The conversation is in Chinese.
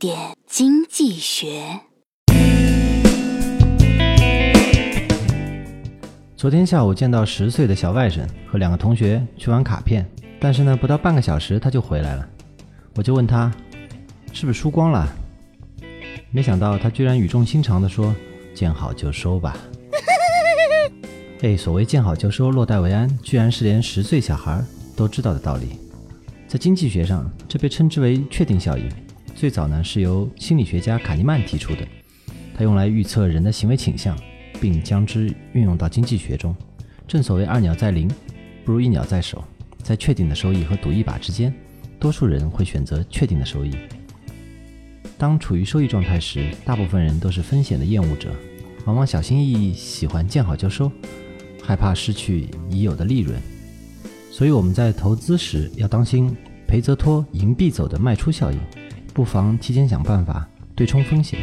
点经济学。昨天下午见到十岁的小外甥和两个同学去玩卡片，但是呢，不到半个小时他就回来了。我就问他，是不是输光了？没想到他居然语重心长地说：“见好就收吧。” 哎，所谓见好就收，落袋为安，居然是连十岁小孩都知道的道理。在经济学上，这被称之为确定效应。最早呢是由心理学家卡尼曼提出的，他用来预测人的行为倾向，并将之运用到经济学中。正所谓二鸟在林，不如一鸟在手。在确定的收益和赌一把之间，多数人会选择确定的收益。当处于收益状态时，大部分人都是风险的厌恶者，往往小心翼翼，喜欢见好就收，害怕失去已有的利润。所以我们在投资时要当心赔则托，赢必走的卖出效应，不妨提前想办法对冲风险。